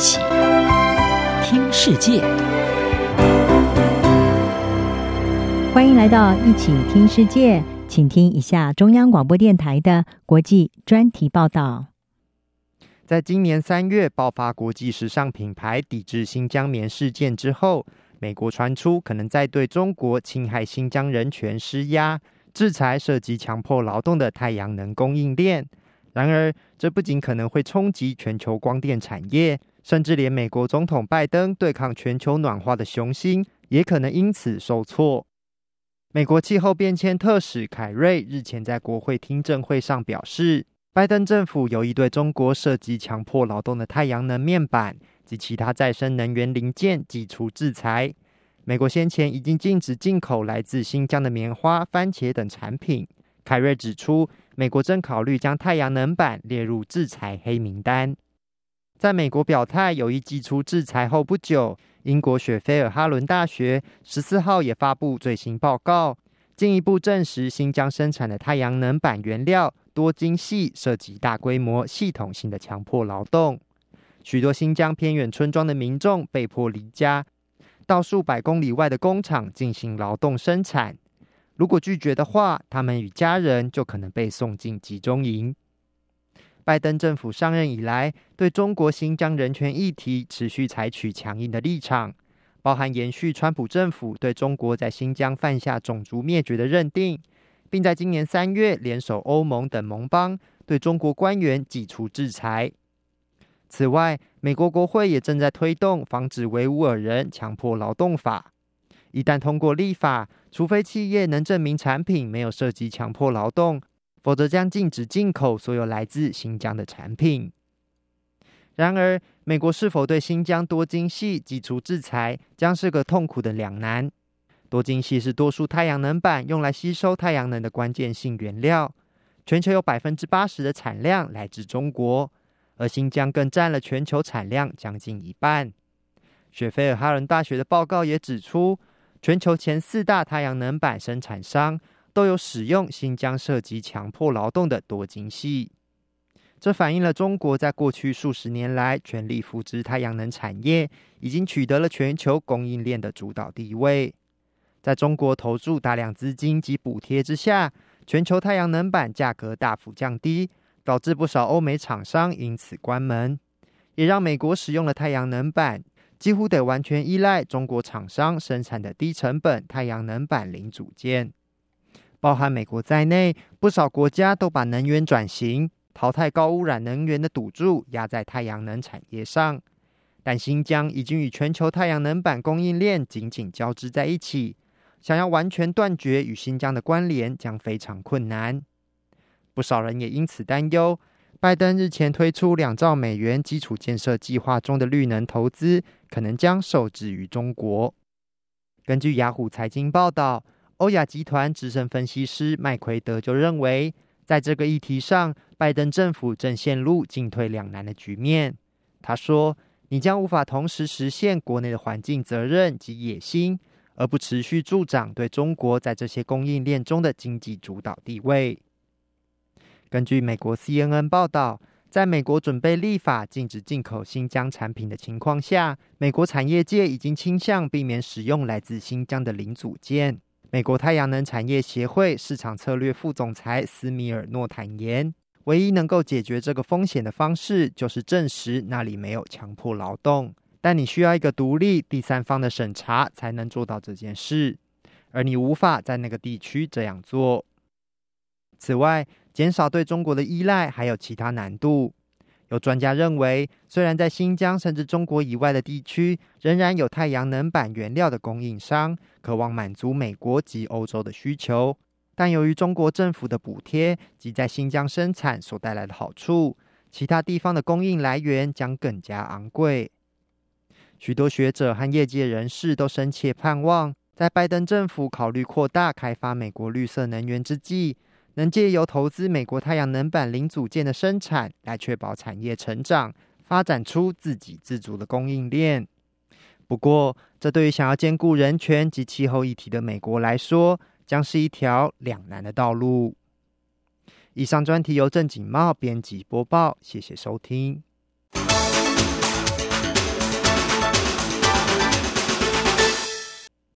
起听世界，欢迎来到一起听世界，请听一下中央广播电台的国际专题报道。在今年三月爆发国际时尚品牌抵制新疆棉事件之后，美国传出可能在对中国侵害新疆人权施压，制裁涉及强迫劳动的太阳能供应链。然而，这不仅可能会冲击全球光电产业，甚至连美国总统拜登对抗全球暖化的雄心也可能因此受挫。美国气候变迁特使凯瑞日前在国会听证会上表示，拜登政府有意对中国涉及强迫劳动的太阳能面板及其他再生能源零件祭出制裁。美国先前已经禁止进口来自新疆的棉花、番茄等产品。凯瑞指出，美国正考虑将太阳能板列入制裁黑名单。在美国表态有意祭出制裁后不久，英国雪菲尔哈伦大学十四号也发布最新报告，进一步证实新疆生产的太阳能板原料多晶细涉及大规模、系统性的强迫劳动，许多新疆偏远村庄的民众被迫离家，到数百公里外的工厂进行劳动生产。如果拒绝的话，他们与家人就可能被送进集中营。拜登政府上任以来，对中国新疆人权议题持续采取强硬的立场，包含延续川普政府对中国在新疆犯下种族灭绝的认定，并在今年三月联手欧盟等盟邦对中国官员祭出制裁。此外，美国国会也正在推动防止维吾尔人强迫劳动法。一旦通过立法，除非企业能证明产品没有涉及强迫劳动，否则将禁止进口所有来自新疆的产品。然而，美国是否对新疆多晶矽祭出制裁，将是个痛苦的两难。多晶系是多数太阳能板用来吸收太阳能的关键性原料，全球有百分之八十的产量来自中国，而新疆更占了全球产量将近一半。雪菲尔哈伦大学的报告也指出，全球前四大太阳能板生产商都有使用新疆涉及强迫劳动的多晶系，这反映了中国在过去数十年来全力扶植太阳能产业，已经取得了全球供应链的主导地位。在中国投注大量资金及补贴之下，全球太阳能板价格大幅降低，导致不少欧美厂商因此关门，也让美国使用了太阳能板。几乎得完全依赖中国厂商生产的低成本太阳能板零组件，包含美国在内，不少国家都把能源转型、淘汰高污染能源的赌注压在太阳能产业上。但新疆已经与全球太阳能板供应链紧紧交织在一起，想要完全断绝与新疆的关联将非常困难。不少人也因此担忧。拜登日前推出两兆美元基础建设计划中的绿能投资，可能将受制于中国。根据雅虎财经报道，欧亚集团资深分析师麦奎德就认为，在这个议题上，拜登政府正陷入进退两难的局面。他说：“你将无法同时实现国内的环境责任及野心，而不持续助长对中国在这些供应链中的经济主导地位。”根据美国 CNN 报道，在美国准备立法禁止进口新疆产品的情况下，美国产业界已经倾向避免使用来自新疆的零组件。美国太阳能产业协会市场策略副总裁斯米尔诺坦言，唯一能够解决这个风险的方式，就是证实那里没有强迫劳动。但你需要一个独立第三方的审查才能做到这件事，而你无法在那个地区这样做。此外，减少对中国的依赖还有其他难度。有专家认为，虽然在新疆甚至中国以外的地区，仍然有太阳能板原料的供应商渴望满足美国及欧洲的需求，但由于中国政府的补贴及在新疆生产所带来的好处，其他地方的供应来源将更加昂贵。许多学者和业界人士都深切盼望，在拜登政府考虑扩大开发美国绿色能源之际，能借由投资美国太阳能板零组件的生产，来确保产业成长，发展出自给自足的供应链。不过，这对于想要兼顾人权及气候议题的美国来说，将是一条两难的道路。以上专题由郑锦茂编辑播报，谢谢收听。